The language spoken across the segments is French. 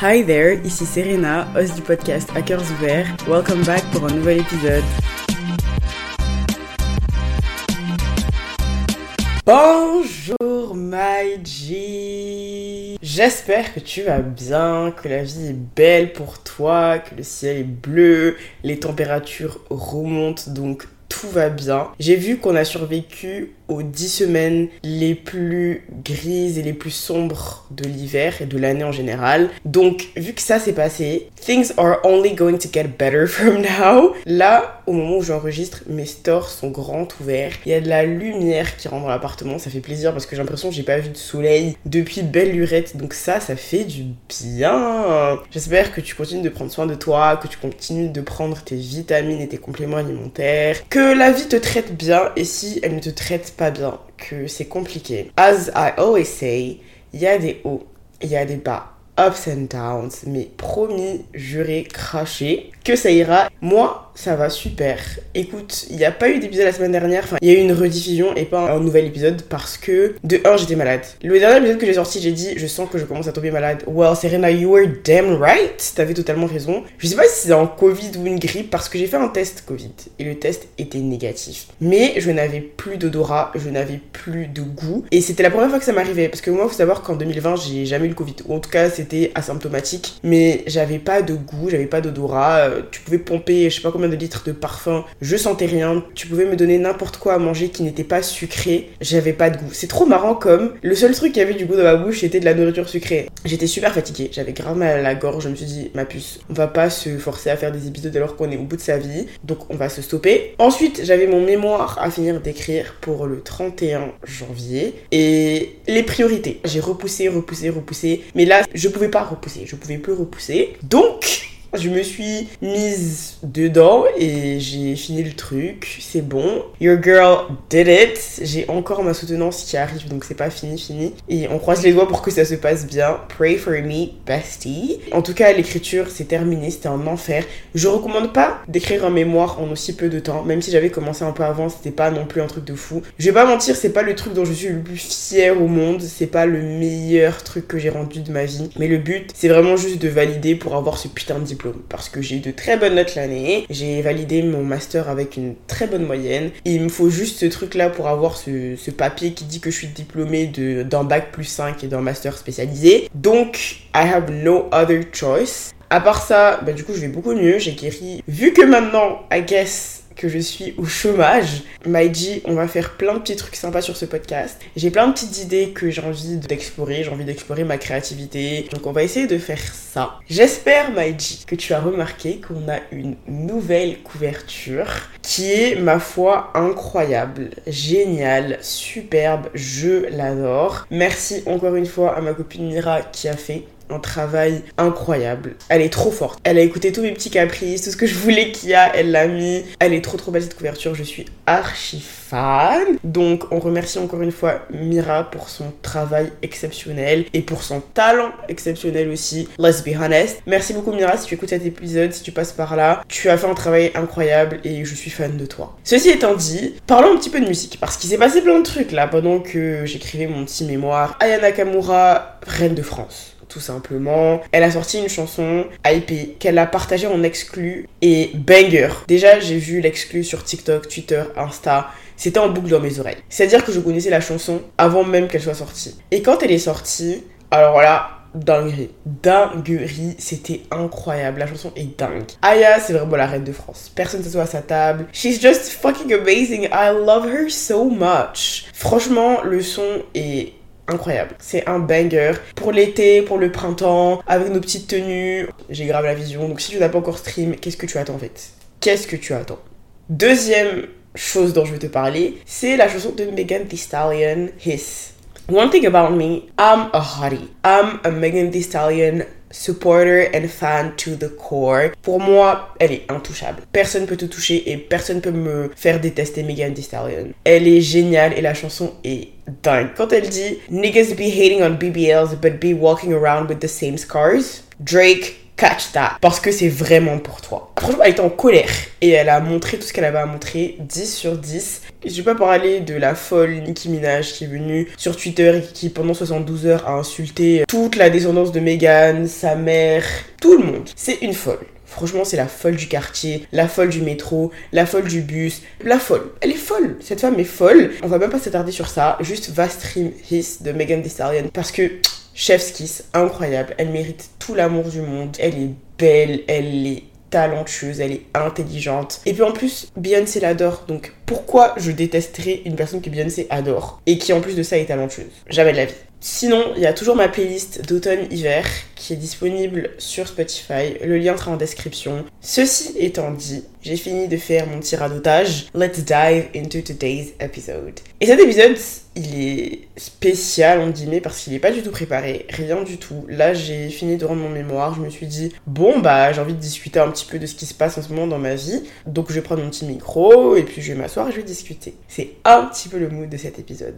Hi there, ici Serena, host du podcast Hackers Ouverts. Welcome back pour un nouvel épisode. Bonjour my G J'espère que tu vas bien, que la vie est belle pour toi, que le ciel est bleu, les températures remontent donc tout va bien. J'ai vu qu'on a survécu aux 10 semaines les plus grises et les plus sombres de l'hiver et de l'année en général. Donc, vu que ça s'est passé, things are only going to get better from now. Là, au moment où j'enregistre, mes stores sont grands ouverts. Il y a de la lumière qui rentre dans l'appartement. Ça fait plaisir parce que j'ai l'impression que j'ai pas vu de soleil depuis belle lurette. Donc ça, ça fait du bien. J'espère que tu continues de prendre soin de toi, que tu continues de prendre tes vitamines et tes compléments alimentaires, la vie te traite bien et si elle ne te traite pas bien, que c'est compliqué. As I always say, il y a des hauts, il y a des bas, ups and downs, mais promis, juré, craché, que ça ira. Moi, ça va super. Écoute, il n'y a pas eu d'épisode la semaine dernière, enfin, il y a eu une rediffusion et pas un nouvel épisode parce que, de un, j'étais malade. Le dernier épisode que j'ai sorti, j'ai dit, je sens que je commence à tomber malade. Well, Serena, you were damn right. T'avais totalement raison. Je sais pas si c'est un Covid ou une grippe parce que j'ai fait un test Covid et le test était négatif. Mais je n'avais plus d'odorat, je n'avais plus de goût et c'était la première fois que ça m'arrivait parce que moi, faut savoir qu'en 2020, j'ai jamais eu le Covid ou en tout cas, c'était asymptomatique, mais j'avais pas de goût, j'avais pas d'odorat. Euh, tu pouvais pomper, je sais pas combien de litres de parfum, je sentais rien. Tu pouvais me donner n'importe quoi à manger qui n'était pas sucré, j'avais pas de goût. C'est trop marrant comme le seul truc qui avait du goût dans ma bouche c'était de la nourriture sucrée. J'étais super fatiguée, j'avais grave mal à la gorge, je me suis dit ma puce, on va pas se forcer à faire des épisodes alors qu'on est au bout de sa vie, donc on va se stopper. Ensuite, j'avais mon mémoire à finir d'écrire pour le 31 janvier et les priorités. J'ai repoussé, repoussé, repoussé, mais là je pouvais pas repousser, je pouvais plus repousser. Donc je me suis mise dedans et j'ai fini le truc. C'est bon. Your girl did it. J'ai encore ma soutenance qui arrive, donc c'est pas fini, fini. Et on croise les doigts pour que ça se passe bien. Pray for me, bestie. En tout cas, l'écriture, c'est terminé. C'était un enfer. Je recommande pas d'écrire un mémoire en aussi peu de temps. Même si j'avais commencé un peu avant, c'était pas non plus un truc de fou. Je vais pas mentir, c'est pas le truc dont je suis le plus fière au monde. C'est pas le meilleur truc que j'ai rendu de ma vie. Mais le but, c'est vraiment juste de valider pour avoir ce putain de diplôme parce que j'ai eu de très bonnes notes l'année. J'ai validé mon master avec une très bonne moyenne. Il me faut juste ce truc là pour avoir ce, papier qui dit que je suis diplômée d'un bac plus 5 et d'un master spécialisé. Donc, I have no other choice. À part ça, bah, du coup, je vais beaucoup mieux. J'ai guéri. Vu que maintenant, I guess, que je suis au chômage. Maïji, on va faire plein de petits trucs sympas sur ce podcast. J'ai plein de petites idées que j'ai envie d'explorer. J'ai envie d'explorer ma créativité. Donc on va essayer de faire ça. J'espère, Maïji, que tu as remarqué qu'on a une nouvelle couverture qui est, ma foi, incroyable, géniale, superbe. Je l'adore. Merci encore une fois à ma copine Mira qui a fait un travail incroyable. Elle est trop forte. Elle a écouté tous mes petits caprices, tout ce que je voulais qu'il y a, elle l'a mis. Elle est trop trop belle cette couverture, je suis archi fan. Donc on remercie encore une fois Mira pour son travail exceptionnel et pour son talent exceptionnel aussi. Let's be honest. Merci beaucoup Mira si tu écoutes cet épisode, si tu passes par là. Tu as fait un travail incroyable et je suis fan de toi. Ceci étant dit, parlons un petit peu de musique parce qu'il s'est passé plein de trucs là pendant que j'écrivais mon petit mémoire. Aya Nakamura, reine de France tout simplement. Elle a sorti une chanson IP qu'elle a partagée en exclu et banger. Déjà, j'ai vu l'exclu sur TikTok, Twitter, Insta. C'était en boucle dans mes oreilles. C'est-à-dire que je connaissais la chanson avant même qu'elle soit sortie. Et quand elle est sortie, alors là, dinguerie. Dinguerie, c'était incroyable. La chanson est dingue. Aya, c'est vraiment la reine de France. Personne ne s'assoit à sa table. She's just fucking amazing. I love her so much. Franchement, le son est incroyable. C'est un banger pour l'été, pour le printemps, avec nos petites tenues. J'ai grave la vision. Donc si tu n'as pas encore stream, qu'est-ce que tu attends en fait? Qu'est-ce que tu attends? Deuxième chose dont je vais te parler, c'est la chanson de Megan Thee Stallion, His. One thing about me, I'm a hottie. I'm a Megan Thee Stallion supporter and fan to the core. Pour moi, elle est intouchable. Personne peut te toucher et personne peut me faire détester Megan Thee Stallion. Elle est géniale et la chanson est dingue. Quand elle dit Niggas be hating on BBLs but be walking around with the same scars. Drake catch that. Parce que c'est vraiment pour toi. Franchement, elle était en colère et elle a montré tout ce qu'elle avait à montrer. 10 sur 10. Je vais pas parler de la folle Nicki Minaj qui est venue sur Twitter et qui pendant 72 heures a insulté toute la descendance de Meghan, sa mère, tout le monde. C'est une folle. Franchement, c'est la folle du quartier, la folle du métro, la folle du bus, la folle. Elle est folle. Cette femme est folle. On va même pas s'attarder sur ça. Juste va stream His de Megan Thee Stallion parce que Chef's Kiss, incroyable. Elle mérite tout l'amour du monde. Elle est belle, elle est talentueuse, elle est intelligente. Et puis en plus, Beyoncé l'adore. Donc pourquoi je détesterais une personne que Beyoncé adore et qui en plus de ça est talentueuse? Jamais de la vie. Sinon, il y a toujours ma playlist d'automne-hiver qui est disponible sur Spotify. Le lien sera en description. Ceci étant dit, j'ai fini de faire mon petit radotage. Let's dive into today's episode. Et cet épisode, il est spécial, on guillemets, parce qu'il n'est pas du tout préparé, rien du tout. Là, j'ai fini de rendre mon mémoire, je me suis dit, bon, bah, j'ai envie de discuter un petit peu de ce qui se passe en ce moment dans ma vie. Donc, je vais prendre mon petit micro, et puis je vais m'asseoir et je vais discuter. C'est un petit peu le mood de cet épisode.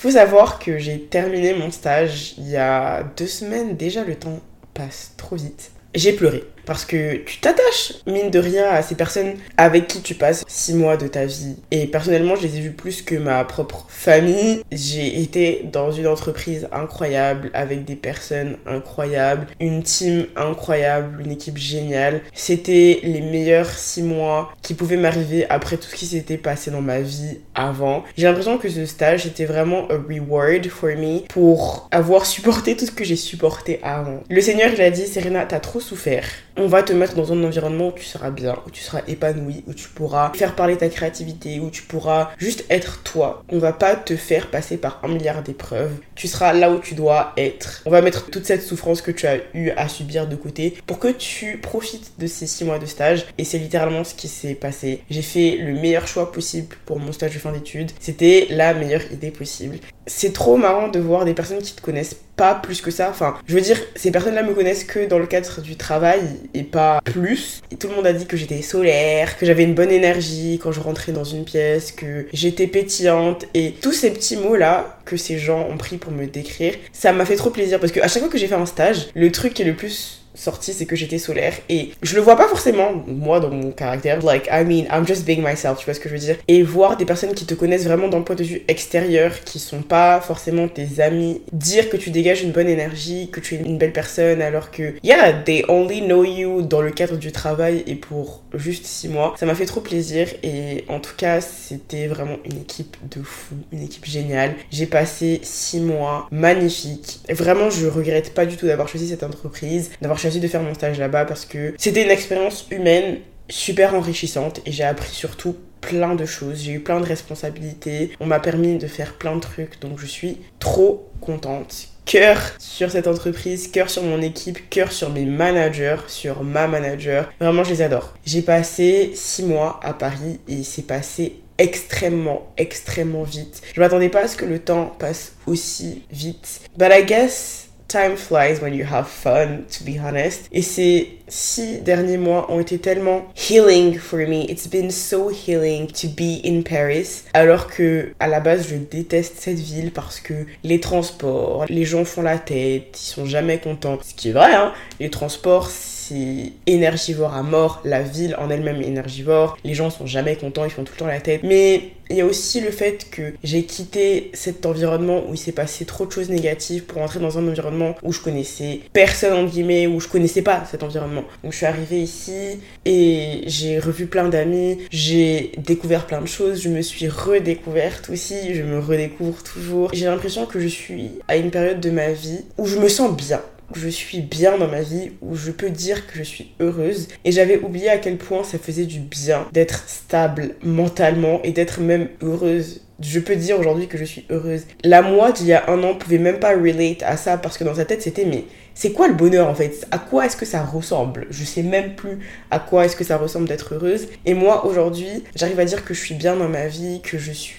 Faut savoir que j'ai terminé mon stage il y a deux semaines. Déjà, le temps passe trop vite. J'ai pleuré. Parce que tu t'attaches, mine de rien, à ces personnes avec qui tu passes six mois de ta vie. Et personnellement, je les ai vus plus que ma propre famille. J'ai été dans une entreprise incroyable, avec des personnes incroyables, une team incroyable, une équipe géniale. C'était les meilleurs six mois qui pouvaient m'arriver après tout ce qui s'était passé dans ma vie avant. J'ai l'impression que ce stage était vraiment un reward for me pour avoir supporté tout ce que j'ai supporté avant. Le Seigneur, il a dit, Serena, t'as trop souffert on va te mettre dans un environnement où tu seras bien, où tu seras épanoui, où tu pourras faire parler ta créativité, où tu pourras juste être toi. On va pas te faire passer par un milliard d'épreuves. Tu seras là où tu dois être. On va mettre toute cette souffrance que tu as eu à subir de côté pour que tu profites de ces six mois de stage. Et c'est littéralement ce qui s'est passé. J'ai fait le meilleur choix possible pour mon stage de fin d'études. C'était la meilleure idée possible. C'est trop marrant de voir des personnes qui te connaissent pas plus que ça. Enfin, je veux dire, ces personnes-là me connaissent que dans le cadre du travail et pas plus. Tout le monde a dit que j'étais solaire, que j'avais une bonne énergie quand je rentrais dans une pièce, que j'étais pétillante et tous ces petits mots-là que ces gens ont pris pour me décrire, ça m'a fait trop plaisir parce que à chaque fois que j'ai fait un stage, le truc qui est le plus sorti, c'est que j'étais solaire. Et je le vois pas forcément, moi, dans mon caractère. Like, I mean, I'm just being myself, tu vois ce que je veux dire. Et voir des personnes qui te connaissent vraiment d'un point de vue extérieur, qui sont pas forcément tes amis, dire que tu dégages une bonne énergie, que tu es une belle personne, alors que, yeah, they only know you dans le cadre du travail et pour juste six mois. Ça m'a fait trop plaisir et en tout cas, c'était vraiment une équipe de fou, une équipe géniale. J'ai passé six mois magnifiques. Vraiment, je regrette pas du tout d'avoir choisi cette entreprise, d'avoir choisi de faire mon stage là-bas parce que c'était une expérience humaine super enrichissante et j'ai appris surtout plein de choses, j'ai eu plein de responsabilités, on m'a permis de faire plein de trucs donc je suis trop contente. Cœur sur cette entreprise, cœur sur mon équipe, cœur sur mes managers, sur ma manager. Vraiment, je les adore. J'ai passé six mois à Paris et c'est passé extrêmement, extrêmement vite. Je m'attendais pas à ce que le temps passe aussi vite. Guess time flies when you have fun, to be honest. Et ces six derniers mois ont été tellement healing for me. It's been so healing to be in Paris. Alors que, à la base, je déteste cette ville parce que les transports, les gens font la tête, ils sont jamais contents. Ce qui est vrai, hein. Les transports, c'est énergivore à mort. La ville en elle-même est énergivore. Les gens sont jamais contents, ils font tout le temps la tête. Mais il y a aussi le fait que j'ai quitté cet environnement où il s'est passé trop de choses négatives pour entrer dans un environnement où je connaissais personne, en guillemets, où je connaissais pas cet environnement. Donc je suis arrivée ici et j'ai revu plein d'amis, j'ai découvert plein de choses, je me suis redécouverte aussi, je me redécouvre toujours. J'ai l'impression que je suis à une période de ma vie où je me sens bien je suis bien dans ma vie, où je peux dire que je suis heureuse. Et j'avais oublié à quel point ça faisait du bien d'être stable mentalement et d'être même heureuse je peux dire aujourd'hui que je suis heureuse. La moi d'il y a un an pouvait même pas relate à ça parce que dans sa tête c'était mais c'est quoi le bonheur en fait? À quoi est-ce que ça ressemble? Je sais même plus à quoi est-ce que ça ressemble d'être heureuse. Et moi aujourd'hui, j'arrive à dire que je suis bien dans ma vie, que je suis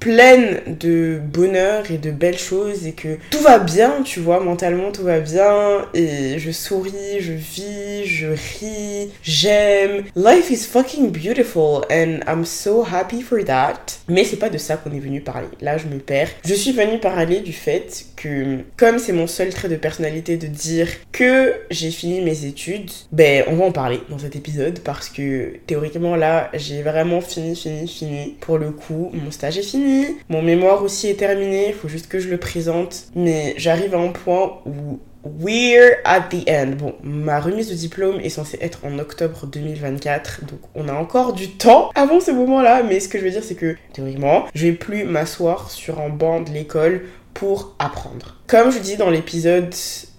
pleine de bonheur et de belles choses et que tout va bien, tu vois, mentalement tout va bien et je souris, je vis, je ris, j'aime. Life is fucking beautiful and I'm so happy for that. Mais c'est pas de ça qu'on est venu parler. Là, je me perds. Je suis venue parler du fait que comme c'est mon seul trait de personnalité de dire que j'ai fini mes études, ben on va en parler dans cet épisode parce que théoriquement là, j'ai vraiment fini, fini, fini. Pour le coup, mon stage est fini, mon mémoire aussi est terminé, il faut juste que je le présente. Mais j'arrive à un point où We're at the end. Bon, ma remise de diplôme est censée être en octobre 2024, donc on a encore du temps avant ce moment-là, mais ce que je veux dire, c'est que théoriquement, je vais plus m'asseoir sur un banc de l'école pour apprendre. Comme je dis dans l'épisode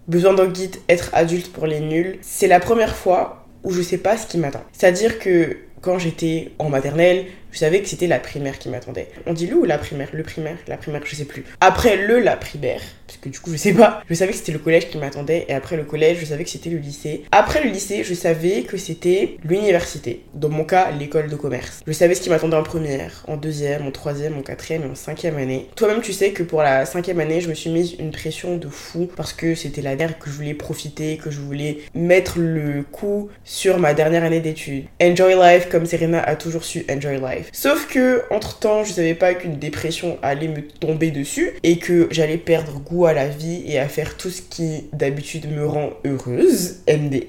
Besoin d'un guide, être adulte pour les nuls, c'est la première fois où je sais pas ce qui m'attend. C'est-à-dire que quand j'étais en maternelle, je savais que c'était la primaire qui m'attendait. On dit le ou la primaire? Le primaire La primaire, je sais plus. Après le, la primaire, parce que du coup, je sais pas, je savais que c'était le collège qui m'attendait, et après le collège, je savais que c'était le lycée. Après le lycée, je savais que c'était l'université. Dans mon cas, l'école de commerce. Je savais ce qui m'attendait en première, en deuxième, en troisième, en quatrième et en cinquième année. Toi-même, tu sais que pour la cinquième année, je me suis mise une pression de fou, parce que c'était la dernière que je voulais profiter, que je voulais mettre le coup sur ma dernière année d'études. Enjoy life comme Serena a toujours su enjoy life. Sauf que, entre temps, je savais pas qu'une dépression allait me tomber dessus et que j'allais perdre goût à la vie et à faire tout ce qui d'habitude me rend heureuse, MDR.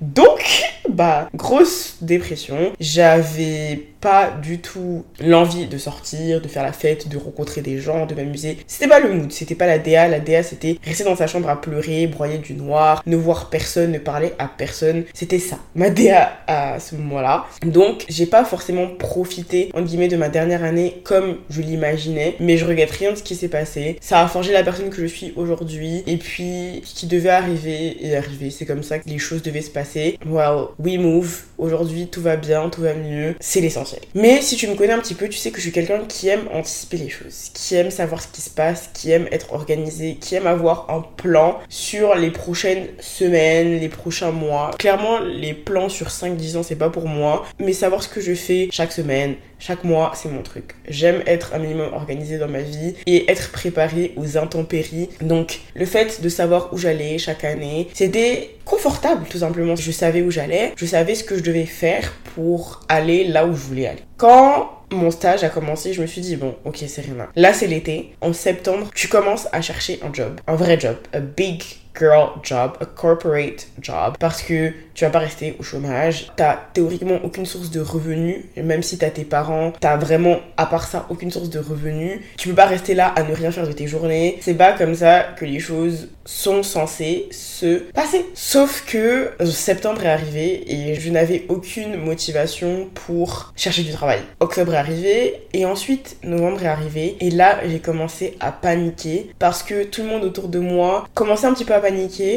Donc, bah, grosse dépression. J'avais pas du tout l'envie de sortir, de faire la fête, de rencontrer des gens, de m'amuser. C'était pas le mood, c'était pas la DA. La DA, c'était rester dans sa chambre à pleurer, broyer du noir, ne voir personne, ne parler à personne. C'était ça, ma DA à ce moment-là. Donc, j'ai pas forcément profité, en guillemets, de ma dernière année comme je l'imaginais, mais je regrette rien de ce qui s'est passé. Ça a forgé la personne que je suis aujourd'hui, et puis ce qui devait arriver est arrivé. C'est comme ça que les choses devaient se passer. Well, we move. Aujourd'hui, tout va bien, tout va mieux. C'est l'essentiel. Mais si tu me connais un petit peu, tu sais que je suis quelqu'un qui aime anticiper les choses, qui aime savoir ce qui se passe, qui aime être organisé, qui aime avoir un plan sur les prochaines semaines, les prochains mois. Clairement, les plans sur 5-10 ans, c'est pas pour moi, mais savoir ce que je fais chaque semaine, chaque mois, c'est mon truc. J'aime être un minimum organisé dans ma vie et être préparé aux intempéries. Donc, le fait de savoir où j'allais chaque année, c'était confortable tout simplement. Je savais où j'allais, je savais ce que je devais faire pour aller là où je voulais aller. Quand mon stage a commencé, je me suis dit, bon, ok, c'est rien. Là, c'est l'été. En septembre, tu commences à chercher un job. Un vrai job. A big girl job, a corporate job, parce que tu vas pas rester au chômage, t'as théoriquement aucune source de revenus, même si t'as tes parents, t'as vraiment, à part ça, aucune source de revenus. Tu peux pas rester là à ne rien faire de tes journées. C'est pas comme ça que les choses sont censées se passer. Sauf que euh, septembre est arrivé et je n'avais aucune motivation pour chercher du travail. Octobre est arrivé et ensuite novembre est arrivé et là j'ai commencé à paniquer parce que tout le monde autour de moi commençait un petit peu à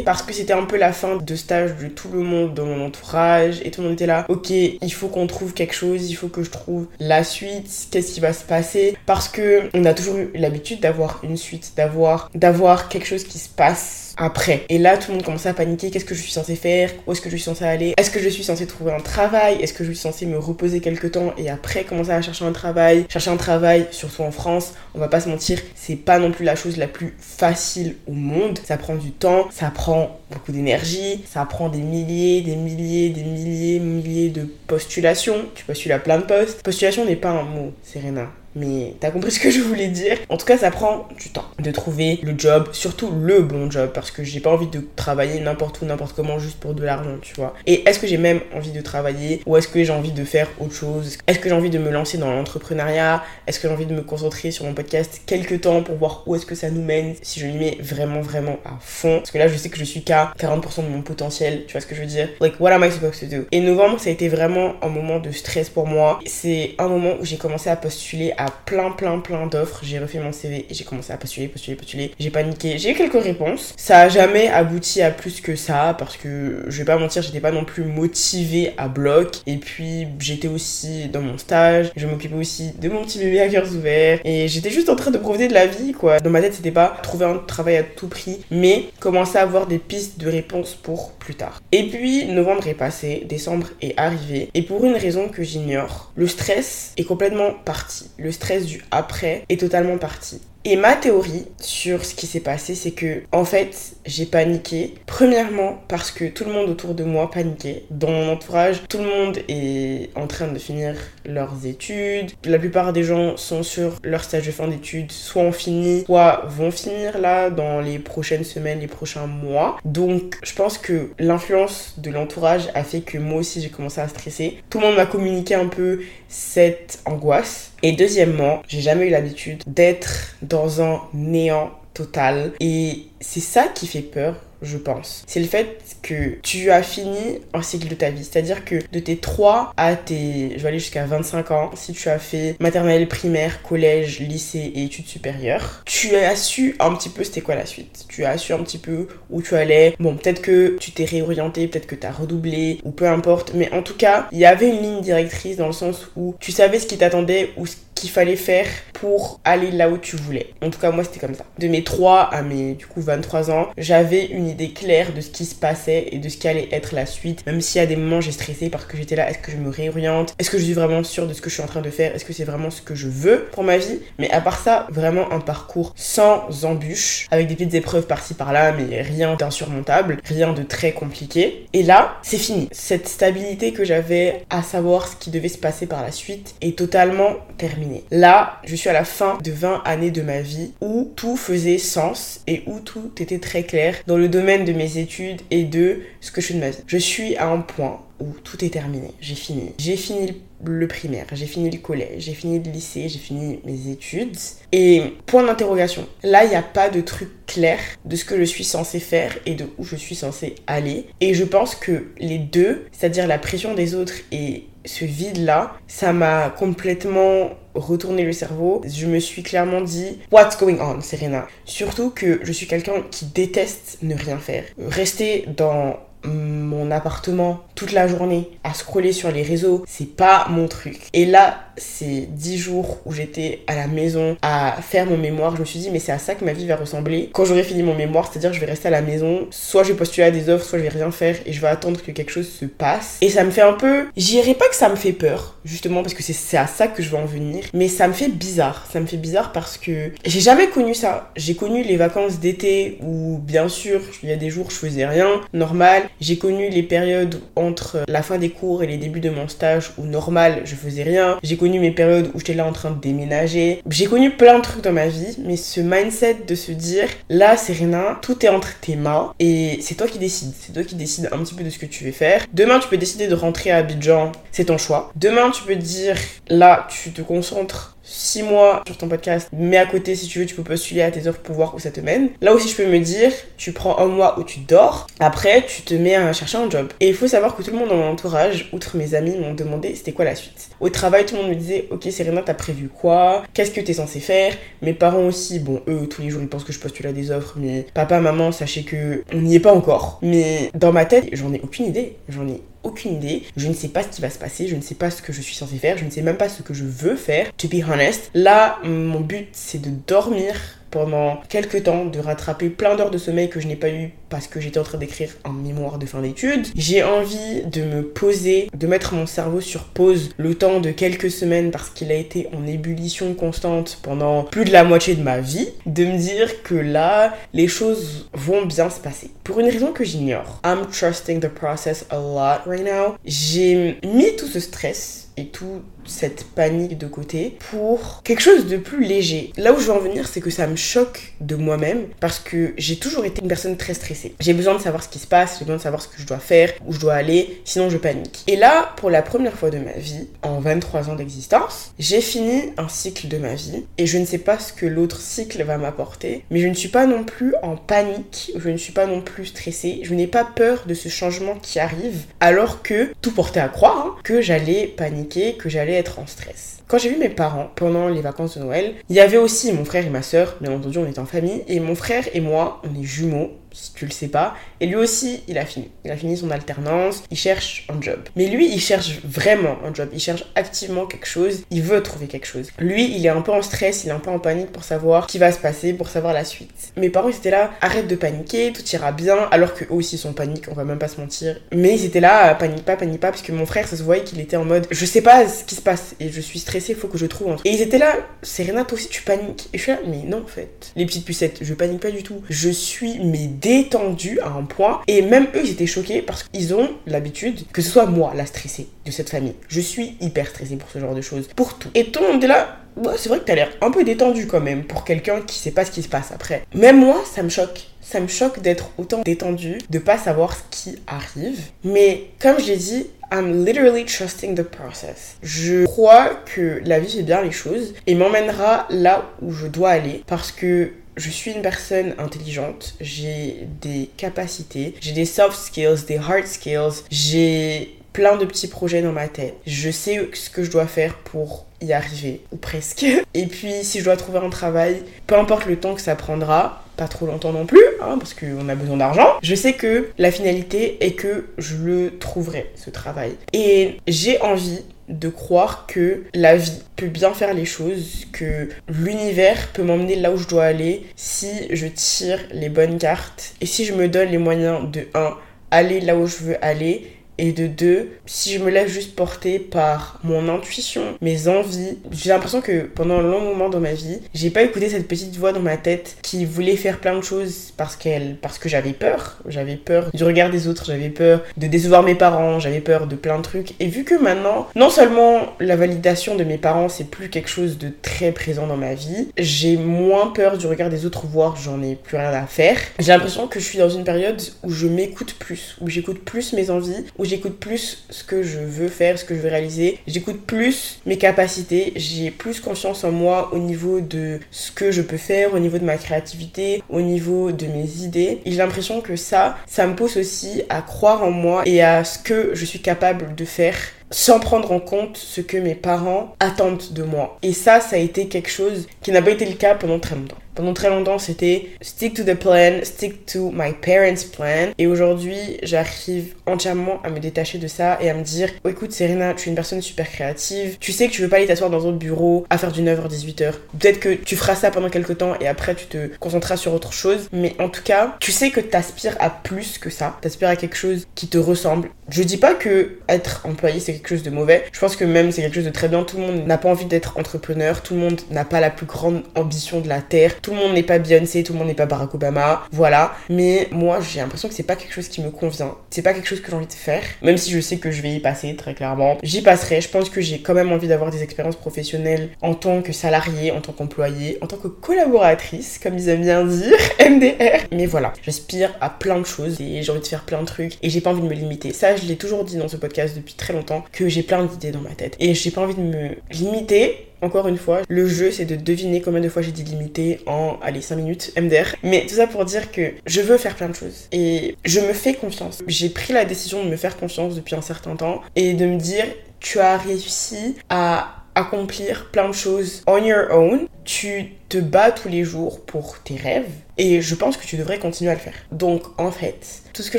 parce que c'était un peu la fin de stage de tout le monde dans mon entourage et tout le monde était là. Ok, il faut qu'on trouve quelque chose, il faut que je trouve la suite, qu'est-ce qui va se passer? Parce que on a toujours eu l'habitude d'avoir une suite, d'avoir d'avoir quelque chose qui se passe après. Et là, tout le monde commençait à paniquer. Qu'est-ce que je suis censée faire? Où est-ce que je suis censée aller? Est-ce que je suis censée trouver un travail? Est-ce que je suis censée me reposer quelque temps et après commencer à chercher un travail? Chercher un travail, surtout en France, on va pas se mentir, c'est pas non plus la chose la plus facile au monde. Ça prend du temps, ça prend beaucoup d'énergie, ça prend des milliers, des milliers, des milliers, milliers de postulations. Tu postules à plein de postes. Postulation n'est pas un mot, Serena mais t'as compris ce que je voulais dire. En tout cas, ça prend du temps de trouver le job, surtout le bon job, parce que j'ai pas envie de travailler n'importe où, n'importe comment, juste pour de l'argent, tu vois. Et est-ce que j'ai même envie de travailler, ou est-ce que j'ai envie de faire autre chose? Est-ce que j'ai envie de me lancer dans l'entrepreneuriat? Est-ce que j'ai envie de me concentrer sur mon podcast quelques temps pour voir où est-ce que ça nous mène Si je m'y mets vraiment, vraiment à fond? Parce que là, je sais que je suis qu'à 40% de mon potentiel, tu vois ce que je veux dire? Like, what am I supposed to do? Et novembre, ça a été vraiment un moment de stress pour moi. C'est un moment où j'ai commencé à postuler à plein, plein, plein d'offres. J'ai refait mon CV et j'ai commencé à postuler, postuler, postuler. J'ai paniqué. J'ai eu quelques réponses. Ça a jamais abouti à plus que ça parce que je vais pas mentir, j'étais pas non plus motivée à bloc. Et puis j'étais aussi dans mon stage. Je m'occupais aussi de mon petit bébé à cœur ouverts. Et j'étais juste en train de profiter de la vie, quoi. Dans ma tête, c'était pas trouver un travail à tout prix, mais commencer à avoir des pistes de réponse pour plus tard. Et puis novembre est passé, décembre est arrivé. Et pour une raison que j'ignore, le stress est complètement parti. Stress du après est totalement parti. Et ma théorie sur ce qui s'est passé, c'est que, en fait, j'ai paniqué. Premièrement, parce que tout le monde autour de moi paniquait. Dans mon entourage, tout le monde est en train de finir leurs études. La plupart des gens sont sur leur stage de fin d'études, soit ont fini, soit vont finir là dans les prochaines semaines, les prochains mois. Donc, je pense que l'influence de l'entourage a fait que moi aussi j'ai commencé à stresser. Tout le monde m'a communiqué un peu cette angoisse. Et deuxièmement, j'ai jamais eu l'habitude d'être dans un néant total. Et c'est ça qui fait peur je pense. C'est le fait que tu as fini un cycle de ta vie. C'est-à-dire que de tes 3 à tes, je vais aller jusqu'à 25 ans, si tu as fait maternelle, primaire, collège, lycée et études supérieures, tu as su un petit peu c'était quoi la suite. Tu as su un petit peu où tu allais. Bon, peut-être que tu t'es réorienté, peut-être que tu as redoublé ou peu importe. Mais en tout cas, il y avait une ligne directrice dans le sens où tu savais ce qui t'attendait ou ce qu'il fallait faire pour aller là où tu voulais. En tout cas, moi, c'était comme ça. De mes 3 à mes, du coup, 23 ans, j'avais une idée claire de ce qui se passait et de ce qui allait être la suite. Même y a des moments, j'ai stressé parce que j'étais là, est-ce que je me réoriente? Est-ce que je suis vraiment sûre de ce que je suis en train de faire? Est-ce que c'est vraiment ce que je veux pour ma vie? Mais à part ça, vraiment un parcours sans embûches, avec des petites épreuves par-ci par-là, mais rien d'insurmontable, rien de très compliqué. Et là, c'est fini. Cette stabilité que j'avais à savoir ce qui devait se passer par la suite est totalement terminée. Là, je suis à la fin de 20 années de ma vie où tout faisait sens et où tout était très clair dans le domaine de mes études et de ce que je fais de ma vie. Je suis à un point où tout est terminé, j'ai fini. J'ai fini le primaire, j'ai fini le collège, j'ai fini le lycée, j'ai fini mes études. Et point d'interrogation. Là, il n'y a pas de truc clair de ce que je suis censée faire et de où je suis censée aller. Et je pense que les deux, c'est-à-dire la pression des autres et ce vide-là, ça m'a complètement retourné le cerveau. Je me suis clairement dit, what's going on, Serena? Surtout que je suis quelqu'un qui déteste ne rien faire. Rester dans mon appartement toute la journée à scroller sur les réseaux, c'est pas mon truc. Et là, ces dix jours où j'étais à la maison à faire mon mémoire, je me suis dit, mais c'est à ça que ma vie va ressembler quand j'aurai fini mon mémoire, c'est-à-dire je vais rester à la maison, soit je vais postuler à des offres, soit je vais rien faire et je vais attendre que quelque chose se passe. Et ça me fait un peu, j'irai pas que ça me fait peur, justement parce que c'est à ça que je veux en venir, mais ça me fait bizarre. Ça me fait bizarre parce que j'ai jamais connu ça. J'ai connu les vacances d'été où, bien sûr, il y a des jours je faisais rien, normal. J'ai connu les périodes entre la fin des cours et les débuts de mon stage où, normal, je faisais rien. J'ai connu mes périodes où j'étais là en train de déménager. J'ai connu plein de trucs dans ma vie, mais ce mindset de se dire, là, Serena, tout est entre tes mains et c'est toi qui décides. C'est toi qui décides un petit peu de ce que tu veux faire. Demain, tu peux décider de rentrer à Abidjan, c'est ton choix. Demain, tu peux dire, là, tu te concentres 6 mois sur ton podcast, mais à côté, si tu veux, tu peux postuler à tes offres pour voir où ça te mène. Là aussi, je peux me dire, tu prends un mois où tu dors, après, tu te mets à chercher un job. Et il faut savoir que tout le monde dans mon entourage, outre mes amis, m'ont demandé c'était quoi la suite. Au travail, tout le monde me disait, ok, Serena, t'as prévu quoi? Qu'est-ce que t'es censé faire? Mes parents aussi, bon, eux, tous les jours, ils pensent que je postule à des offres, mais papa, maman, sachez que on n'y est pas encore. Mais dans ma tête, j'en ai aucune idée. J'en ai aucune idée. Je ne sais pas ce qui va se passer. Je ne sais pas ce que je suis censée faire. Je ne sais même pas ce que je veux faire. To be honest. Là, mon but, c'est de dormir pendant quelques temps, de rattraper plein d'heures de sommeil que je n'ai pas eu parce que j'étais en train d'écrire un mémoire de fin d'études. J'ai envie de me poser, de mettre mon cerveau sur pause le temps de quelques semaines parce qu'il a été en ébullition constante pendant plus de la moitié de ma vie, de me dire que là, les choses vont bien se passer. Pour une raison que j'ignore. I'm trusting the process a lot right now. J'ai mis tout ce stress et tout cette panique de côté pour quelque chose de plus léger. Là où je veux en venir, c'est que ça me choque de moi-même parce que j'ai toujours été une personne très stressée. J'ai besoin de savoir ce qui se passe, j'ai besoin de savoir ce que je dois faire, où je dois aller, sinon je panique. Et là, pour la première fois de ma vie, en 23 ans d'existence, j'ai fini un cycle de ma vie et je ne sais pas ce que l'autre cycle va m'apporter, mais je ne suis pas non plus en panique, je ne suis pas non plus stressée, je n'ai pas peur de ce changement qui arrive alors que tout portait à croire hein, que j'allais paniquer, que j'allais en stress. Quand j'ai vu mes parents pendant les vacances de Noël, il y avait aussi mon frère et ma soeur, bien entendu on était en famille, et mon frère et moi, on est jumeaux, si tu le sais pas. Et lui aussi, il a fini. Il a fini son alternance, il cherche un job. Mais lui, il cherche vraiment un job. Il cherche activement quelque chose. Il veut trouver quelque chose. Lui, il est un peu en stress, il est un peu en panique pour savoir qui va se passer, pour savoir la suite. Mes parents, ils étaient là, arrête de paniquer, tout ira bien. Alors que eux aussi sont paniques, on va même pas se mentir. Mais ils étaient là, panique pas, panique pas, parce que mon frère, ça se voyait qu'il était en mode, je sais pas ce qui se passe et je suis stressée, faut que je trouve un truc. Et ils étaient là, Serena, toi aussi tu paniques. Et je suis là, mais non, en fait. Les petites pucettes, je panique pas du tout. Je suis, mais détendue à un point. Et même eux, ils étaient choqués parce qu'ils ont l'habitude que ce soit moi la stressée de cette famille. Je suis hyper stressée pour ce genre de choses. Pour tout. Et tout le est là, c'est vrai que t'as l'air un peu détendu quand même pour quelqu'un qui sait pas ce qui se passe après. Même moi, ça me choque. Ça me choque d'être autant détendu, de pas savoir ce qui arrive. Mais comme je l'ai dit, I'm literally trusting the process. Je crois que la vie fait bien les choses et m'emmènera là où je dois aller parce que je suis une personne intelligente, j'ai des capacités, j'ai des soft skills, des hard skills, j'ai plein de petits projets dans ma tête. Je sais ce que je dois faire pour y arriver, ou presque. Et puis si je dois trouver un travail, peu importe le temps que ça prendra, pas trop longtemps non plus, hein, parce qu'on a besoin d'argent, je sais que la finalité est que je le trouverai, ce travail. Et j'ai envie de croire que la vie peut bien faire les choses, que l'univers peut m'emmener là où je dois aller si je tire les bonnes cartes et si je me donne les moyens de 1 aller là où je veux aller et de deux, si je me laisse juste porter par mon intuition, mes envies, j'ai l'impression que pendant un long moment dans ma vie, j'ai pas écouté cette petite voix dans ma tête qui voulait faire plein de choses parce qu'elle, parce que j'avais peur. J'avais peur du regard des autres, j'avais peur de décevoir mes parents, j'avais peur de plein de trucs. Et vu que maintenant, non seulement la validation de mes parents, c'est plus quelque chose de très présent dans ma vie, j'ai moins peur du regard des autres, voire j'en ai plus rien à faire. J'ai l'impression que je suis dans une période où je m'écoute plus, où j'écoute plus mes envies, où j'écoute plus ce que je veux faire, ce que je veux réaliser, j'écoute plus mes capacités, j'ai plus confiance en moi au niveau de ce que je peux faire, au niveau de ma créativité, au niveau de mes idées. Et j'ai l'impression que ça, ça me pousse aussi à croire en moi et à ce que je suis capable de faire sans prendre en compte ce que mes parents attendent de moi. Et ça, ça a été quelque chose qui n'a pas été le cas pendant très longtemps. Pendant très longtemps, c'était stick to the plan, stick to my parents' plan. Et aujourd'hui, j'arrive entièrement à me détacher de ça et à me dire oh, écoute, Serena, tu es une personne super créative. Tu sais que tu veux pas aller t'asseoir dans un bureau à faire du 9h, 18h. Peut-être que tu feras ça pendant quelques temps et après tu te concentreras sur autre chose. Mais en tout cas, tu sais que t'aspires à plus que ça. T'aspires à quelque chose qui te ressemble. Je dis pas que être employé c'est quelque chose de mauvais. Je pense que même c'est quelque chose de très bien. Tout le monde n'a pas envie d'être entrepreneur. Tout le monde n'a pas la plus grande ambition de la terre. Le monde n'est pas Beyoncé, tout le monde n'est pas Barack Obama, voilà. Mais moi, j'ai l'impression que c'est pas quelque chose qui me convient. C'est pas quelque chose que j'ai envie de faire, même si je sais que je vais y passer très clairement. J'y passerai. Je pense que j'ai quand même envie d'avoir des expériences professionnelles en tant que salarié, en tant qu'employé, en tant que collaboratrice, comme ils aiment bien dire, MDR. Mais voilà, j'aspire à plein de choses et j'ai envie de faire plein de trucs et j'ai pas envie de me limiter. Ça, je l'ai toujours dit dans ce podcast depuis très longtemps que j'ai plein d'idées dans ma tête et j'ai pas envie de me limiter encore une fois, le jeu c'est de deviner combien de fois j'ai dit limité en, allez, 5 minutes, MDR. Mais tout ça pour dire que je veux faire plein de choses. Et je me fais confiance. J'ai pris la décision de me faire confiance depuis un certain temps et de me dire, tu as réussi à accomplir plein de choses on your own. Tu te bats tous les jours pour tes rêves et je pense que tu devrais continuer à le faire. Donc en fait, tout ce que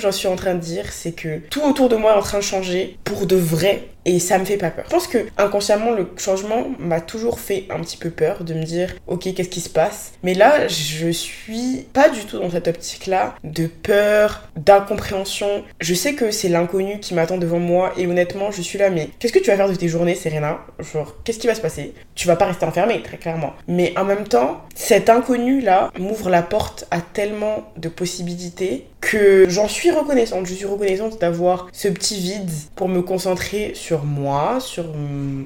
j'en suis en train de dire, c'est que tout autour de moi est en train de changer pour de vrai et ça me fait pas peur. Je pense que inconsciemment le changement m'a toujours fait un petit peu peur de me dire OK, qu'est-ce qui se passe? Mais là, je suis pas du tout dans cette optique là de peur, d'incompréhension. Je sais que c'est l'inconnu qui m'attend devant moi et honnêtement, je suis là mais qu'est-ce que tu vas faire de tes journées, Serena? Genre qu'est-ce qui va se passer? Tu vas pas rester enfermée très clairement. En même temps, cet inconnu là m'ouvre la porte à tellement de possibilités que j'en suis reconnaissante. Je suis reconnaissante d'avoir ce petit vide pour me concentrer sur moi, sur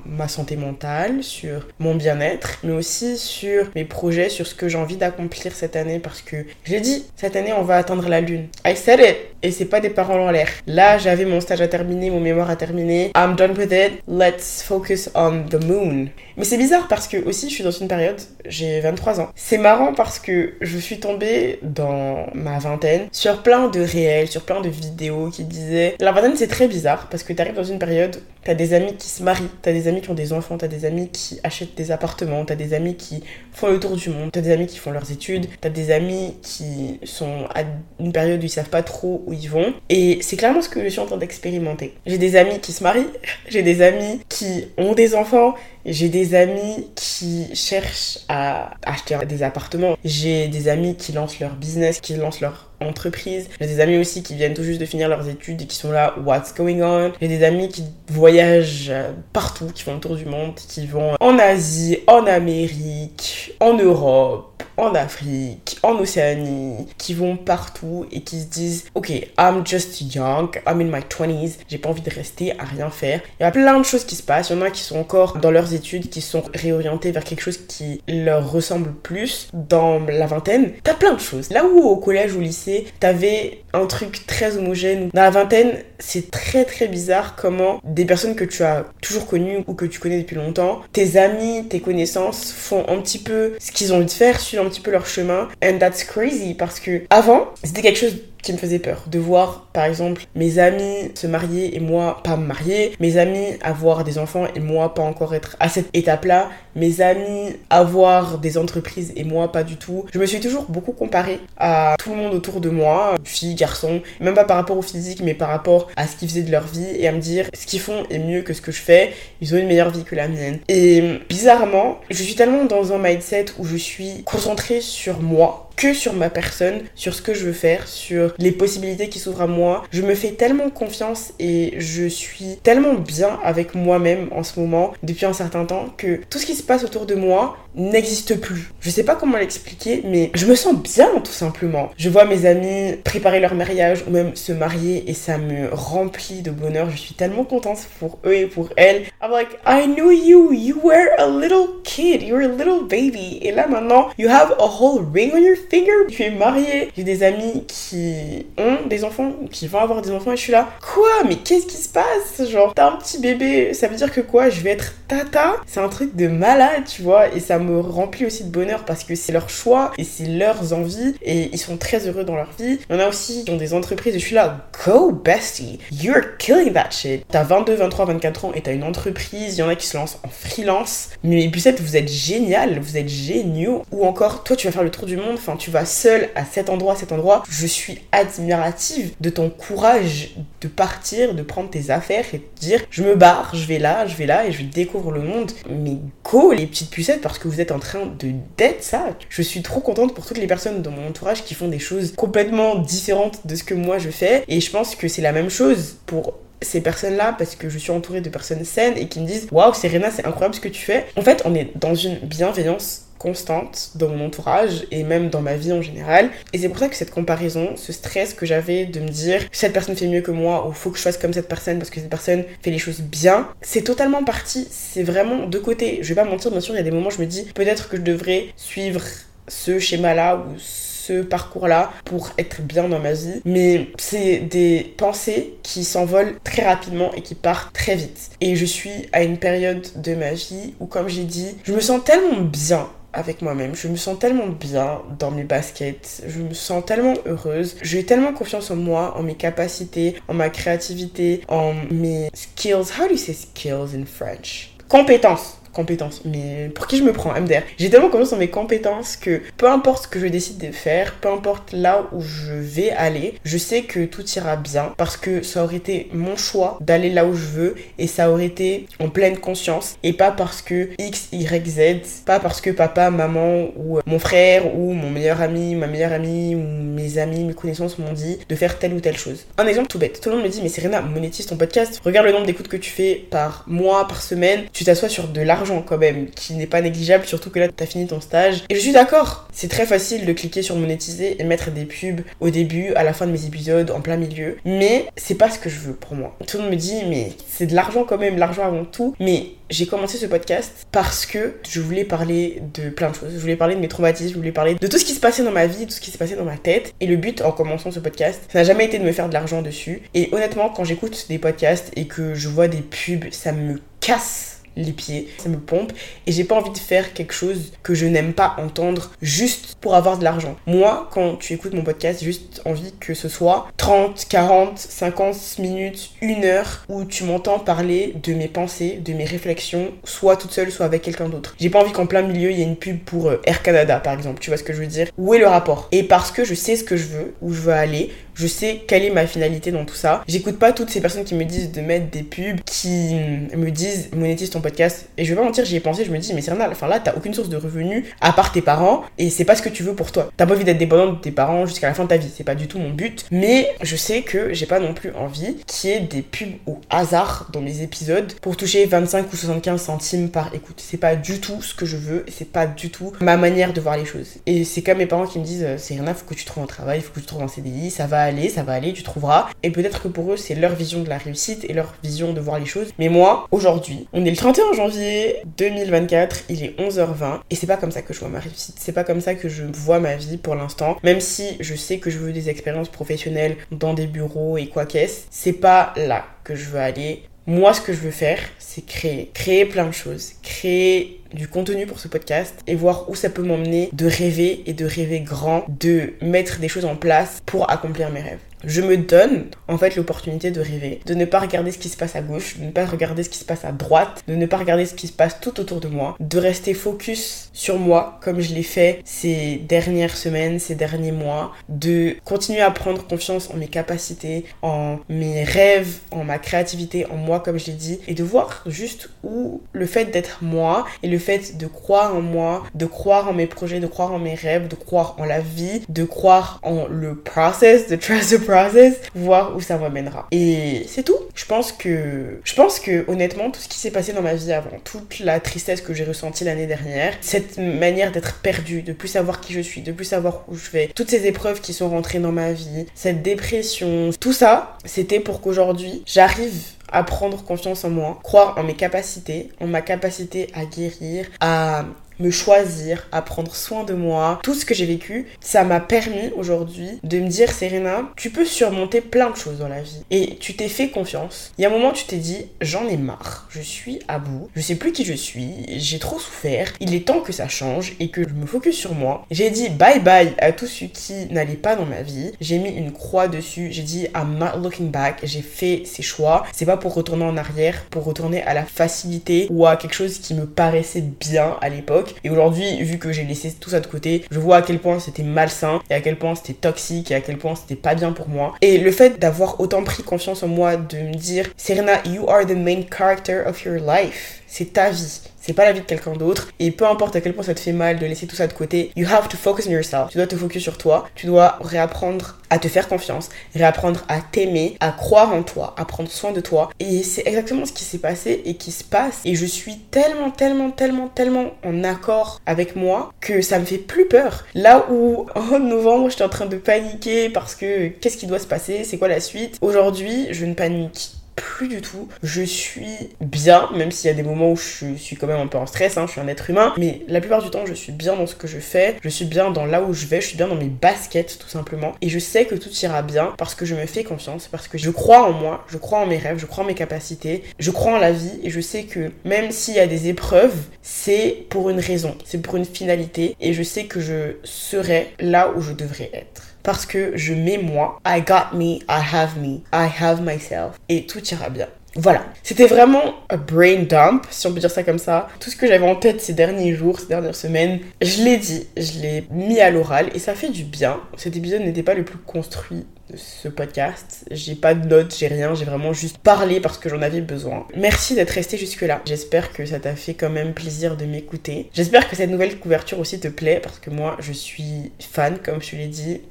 ma santé mentale, sur mon bien-être, mais aussi sur mes projets, sur ce que j'ai envie d'accomplir cette année parce que j'ai dit, cette année on va atteindre la lune. I said it! Et c'est pas des paroles en l'air. Là, j'avais mon stage à terminer, mon mémoire à terminer. I'm done with it. Let's focus on the moon. Mais c'est bizarre parce que aussi je suis dans une période, j'ai 23 ans. C'est marrant parce que je suis tombée dans ma vingtaine sur plein de réels, sur plein de vidéos qui disaient la vingtaine c'est très bizarre parce que tu arrives dans une période, t'as des amis qui se marient, t'as des amis qui ont des enfants, t'as des amis qui achètent des appartements, t'as des amis qui font le tour du monde, t'as des amis qui font leurs études, t'as des amis qui sont à une période où ils savent pas trop où ils vont. Et c'est clairement ce que je suis en train d'expérimenter. J'ai des amis qui se marient, j'ai des amis qui ont des enfants, j'ai des amis qui cherchent à acheter des appartements. J'ai des amis qui lancent leur business, qui lancent leur entreprise. J'ai des amis aussi qui viennent tout juste de finir leurs études et qui sont là, what's going on? J'ai des amis qui voyagent partout, qui font le tour du monde, qui vont en Asie, en Amérique, en Europe en Afrique, en Océanie, qui vont partout et qui se disent Ok, I'm just young, I'm in my 20s, j'ai pas envie de rester à rien faire. Il y a plein de choses qui se passent. Il y en a qui sont encore dans leurs études, qui sont réorientés vers quelque chose qui leur ressemble plus dans la vingtaine. T'as plein de choses. Là où au collège ou au lycée, t'avais un truc très homogène. Dans la vingtaine, c'est très très bizarre comment des personnes que tu as toujours connues ou que tu connais depuis longtemps, tes amis, tes connaissances font un petit peu ce qu'ils ont envie de faire, un petit peu leur chemin. And that's crazy parce que avant, c'était quelque chose qui me faisait peur. De voir, par exemple, mes amis se marier et moi pas me marier, mes amis avoir des enfants et moi pas encore être à cette étape-là, mes amis avoir des entreprises et moi pas du tout. Je me suis toujours beaucoup comparée à tout le monde autour de moi, filles, garçons, même pas par rapport au physique, mais par rapport à ce qu'ils faisaient de leur vie et à me dire ce qu'ils font est mieux que ce que je fais, ils ont une meilleure vie que la mienne. Et bizarrement, je suis tellement dans un mindset où je suis concentrée sur moi que sur ma personne, sur ce que je veux faire, sur les possibilités qui s'ouvrent à moi. Je me fais tellement confiance et je suis tellement bien avec moi-même en ce moment depuis un certain temps que tout ce qui se passe autour de moi n'existe plus. Je sais pas comment l'expliquer, mais je me sens bien tout simplement. Je vois mes amis préparer leur mariage ou même se marier et ça me remplit de bonheur. Je suis tellement contente pour eux et pour elles. I'm like, I knew you. You were a little kid. You were a little baby. Et là maintenant, you have a whole ring on your finger. Tu es mariée. J'ai des amis qui ont des enfants, qui vont avoir des enfants et je suis là. Quoi? Mais qu'est-ce qui se passe? Genre, t'as un petit bébé. Ça veut dire que quoi? Je vais être tata? C'est un truc de malade, tu vois. Et ça me remplit aussi de bonheur parce que c'est leur choix et c'est leurs envies et ils sont très heureux dans leur vie. Il y en a aussi qui ont des entreprises et je suis là, go bestie, you're killing that shit. T'as 22, 23, 24 ans et t'as une entreprise, il y en a qui se lancent en freelance. Mais Bussette, vous êtes génial, vous êtes géniaux. Ou encore, toi tu vas faire le tour du monde, enfin tu vas seul à cet endroit, à cet endroit. Je suis admirative de ton courage de partir, de prendre tes affaires et de dire je me barre, je vais là, je vais là et je découvre le monde. Mais go les petites pucettes parce que vous êtes en train de d'être ça. Je suis trop contente pour toutes les personnes dans mon entourage qui font des choses complètement différentes de ce que moi je fais. Et je pense que c'est la même chose pour ces personnes-là parce que je suis entourée de personnes saines et qui me disent Waouh, Serena, c'est incroyable ce que tu fais. En fait, on est dans une bienveillance constante dans mon entourage et même dans ma vie en général. Et c'est pour ça que cette comparaison, ce stress que j'avais de me dire cette personne fait mieux que moi ou faut que je fasse comme cette personne parce que cette personne fait les choses bien, c'est totalement parti. C'est vraiment de côté. Je vais pas mentir, bien sûr, il y a des moments où je me dis peut-être que je devrais suivre ce schéma-là ou ce parcours-là pour être bien dans ma vie. Mais c'est des pensées qui s'envolent très rapidement et qui partent très vite. Et je suis à une période de ma vie où, comme j'ai dit, je me sens tellement bien avec moi-même. Je me sens tellement bien dans mes baskets. Je me sens tellement heureuse. J'ai tellement confiance en moi, en mes capacités, en ma créativité, en mes skills. How do you say skills in French? Compétences compétences. Mais pour qui je me prends, MDR J'ai tellement confiance en mes compétences que peu importe ce que je décide de faire, peu importe là où je vais aller, je sais que tout ira bien parce que ça aurait été mon choix d'aller là où je veux et ça aurait été en pleine conscience et pas parce que X, Y, Z, pas parce que papa, maman ou euh, mon frère ou mon meilleur ami, ma meilleure amie ou mes amis, mes connaissances m'ont dit de faire telle ou telle chose. Un exemple tout bête. Tout le monde me dit mais Serena, monétise ton podcast. Regarde le nombre d'écoutes que tu fais par mois, par semaine. Tu t'assois sur de l'argent quand même, qui n'est pas négligeable, surtout que là t'as fini ton stage. Et je suis d'accord, c'est très facile de cliquer sur monétiser et mettre des pubs au début, à la fin de mes épisodes, en plein milieu. Mais c'est pas ce que je veux pour moi. Tout le monde me dit, mais c'est de l'argent quand même, l'argent avant tout. Mais j'ai commencé ce podcast parce que je voulais parler de plein de choses. Je voulais parler de mes traumatismes, je voulais parler de tout ce qui se passait dans ma vie, tout ce qui se passait dans ma tête. Et le but en commençant ce podcast, ça n'a jamais été de me faire de l'argent dessus. Et honnêtement, quand j'écoute des podcasts et que je vois des pubs, ça me casse les pieds, ça me pompe et j'ai pas envie de faire quelque chose que je n'aime pas entendre juste pour avoir de l'argent. Moi, quand tu écoutes mon podcast, j'ai juste envie que ce soit 30, 40, 50 minutes, une heure où tu m'entends parler de mes pensées, de mes réflexions, soit toute seule, soit avec quelqu'un d'autre. J'ai pas envie qu'en plein milieu il y ait une pub pour euh, Air Canada par exemple, tu vois ce que je veux dire? Où est le rapport? Et parce que je sais ce que je veux, où je veux aller, je sais quelle est ma finalité dans tout ça. J'écoute pas toutes ces personnes qui me disent de mettre des pubs, qui me disent monétise ton podcast. Et je vais pas mentir, j'y ai pensé, je me dis, mais Serena, enfin là, t'as aucune source de revenus à part tes parents et c'est pas ce que tu veux pour toi. T'as pas envie d'être dépendante de tes parents jusqu'à la fin de ta vie, c'est pas du tout mon but. Mais je sais que j'ai pas non plus envie qu'il y ait des pubs au hasard dans mes épisodes pour toucher 25 ou 75 centimes par écoute. C'est pas du tout ce que je veux, c'est pas du tout ma manière de voir les choses. Et c'est comme mes parents qui me disent, Serena, faut que tu trouves un travail, faut que tu trouves un CDI, ça va aller, ça va aller, tu trouveras. Et peut-être que pour eux, c'est leur vision de la réussite et leur vision de voir les choses. Mais moi, aujourd'hui, on est le 31 janvier 2024, il est 11h20 et c'est pas comme ça que je vois ma réussite. C'est pas comme ça que je vois ma vie pour l'instant. Même si je sais que je veux des expériences professionnelles dans des bureaux et quoi qu'est-ce, c'est pas là que je veux aller. Moi, ce que je veux faire, c'est créer. Créer plein de choses. Créer du contenu pour ce podcast et voir où ça peut m'emmener de rêver et de rêver grand, de mettre des choses en place pour accomplir mes rêves. Je me donne en fait l'opportunité de rêver, de ne pas regarder ce qui se passe à gauche, de ne pas regarder ce qui se passe à droite, de ne pas regarder ce qui se passe tout autour de moi, de rester focus sur moi comme je l'ai fait ces dernières semaines, ces derniers mois, de continuer à prendre confiance en mes capacités, en mes rêves, en ma créativité, en moi comme je l'ai dit, et de voir juste où le fait d'être moi et le fait de croire en moi, de croire en mes projets, de croire en mes rêves, de croire en la vie, de croire en le process, de trust the process, voir où ça m'amènera. Et c'est tout. Je pense que, je pense que honnêtement, tout ce qui s'est passé dans ma vie avant, toute la tristesse que j'ai ressentie l'année dernière, cette manière d'être perdue, de plus savoir qui je suis, de plus savoir où je vais, toutes ces épreuves qui sont rentrées dans ma vie, cette dépression, tout ça, c'était pour qu'aujourd'hui j'arrive à prendre confiance en moi, croire en mes capacités, en ma capacité à guérir, à me choisir, à prendre soin de moi, tout ce que j'ai vécu, ça m'a permis aujourd'hui de me dire Serena, tu peux surmonter plein de choses dans la vie. Et tu t'es fait confiance. Il y a un moment tu t'es dit j'en ai marre, je suis à bout, je sais plus qui je suis, j'ai trop souffert, il est temps que ça change et que je me focus sur moi. J'ai dit bye bye à tous ceux qui n'allaient pas dans ma vie. J'ai mis une croix dessus, j'ai dit I'm not looking back, j'ai fait ces choix, c'est pas pour retourner en arrière, pour retourner à la facilité ou à quelque chose qui me paraissait bien à l'époque et aujourd'hui, vu que j'ai laissé tout ça de côté, je vois à quel point c'était malsain et à quel point c'était toxique et à quel point c'était pas bien pour moi. Et le fait d'avoir autant pris confiance en moi, de me dire, Serena, you are the main character of your life. C'est ta vie c'est pas la vie de quelqu'un d'autre. Et peu importe à quel point ça te fait mal de laisser tout ça de côté, you have to focus on yourself. Tu dois te focus sur toi. Tu dois réapprendre à te faire confiance, réapprendre à t'aimer, à croire en toi, à prendre soin de toi. Et c'est exactement ce qui s'est passé et qui se passe. Et je suis tellement, tellement, tellement, tellement en accord avec moi que ça me fait plus peur. Là où en novembre, j'étais en train de paniquer parce que qu'est-ce qui doit se passer, c'est quoi la suite? Aujourd'hui, je ne panique plus du tout. Je suis bien, même s'il y a des moments où je suis quand même un peu en stress, hein, je suis un être humain, mais la plupart du temps, je suis bien dans ce que je fais, je suis bien dans là où je vais, je suis bien dans mes baskets tout simplement, et je sais que tout ira bien parce que je me fais confiance, parce que je crois en moi, je crois en mes rêves, je crois en mes capacités, je crois en la vie, et je sais que même s'il y a des épreuves, c'est pour une raison, c'est pour une finalité, et je sais que je serai là où je devrais être parce que je mets moi. I got me, I have me, I have myself. Et tout ira bien. Voilà, c'était vraiment un brain dump, si on peut dire ça comme ça. Tout ce que j'avais en tête ces derniers jours, ces dernières semaines, je l'ai dit, je l'ai mis à l'oral et ça fait du bien. Cet épisode n'était pas le plus construit de ce podcast. J'ai pas de notes, j'ai rien, j'ai vraiment juste parlé parce que j'en avais besoin. Merci d'être resté jusque-là. J'espère que ça t'a fait quand même plaisir de m'écouter. J'espère que cette nouvelle couverture aussi te plaît parce que moi je suis fan, comme je te l'ai dit.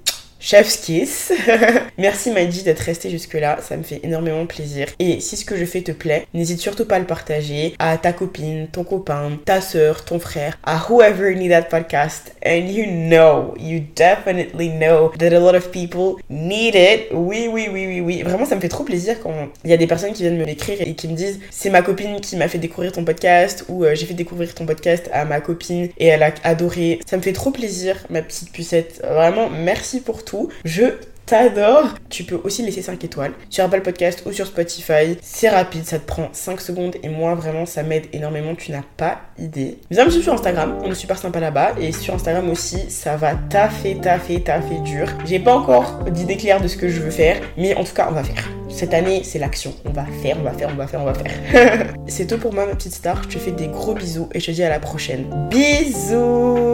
Chef's Kiss. Merci Maïdi d'être resté jusque-là, ça me fait énormément plaisir. Et si ce que je fais te plaît, n'hésite surtout pas à le partager à ta copine, ton copain, ta soeur, ton frère, à whoever need that podcast. And you know, you definitely know that a lot of people need it. Oui, oui, oui, oui, oui. Vraiment, ça me fait trop plaisir quand il y a des personnes qui viennent me l'écrire et qui me disent c'est ma copine qui m'a fait découvrir ton podcast ou euh, j'ai fait découvrir ton podcast à ma copine et elle a adoré. Ça me fait trop plaisir, ma petite pucette. Vraiment, merci pour tout. Je t'adore. Tu peux aussi laisser 5 étoiles sur Apple Podcast ou sur Spotify. C'est rapide, ça te prend 5 secondes et moi vraiment ça m'aide énormément, tu n'as pas idée. Viens me suivre sur Instagram, on est super sympa là-bas et sur Instagram aussi ça va taffer, taffer, taffer dur. J'ai pas encore d'idée claire de ce que je veux faire, mais en tout cas on va faire. Cette année c'est l'action, on va faire, on va faire, on va faire, on va faire. c'est tout pour moi ma petite star, je te fais des gros bisous et je te dis à la prochaine. Bisous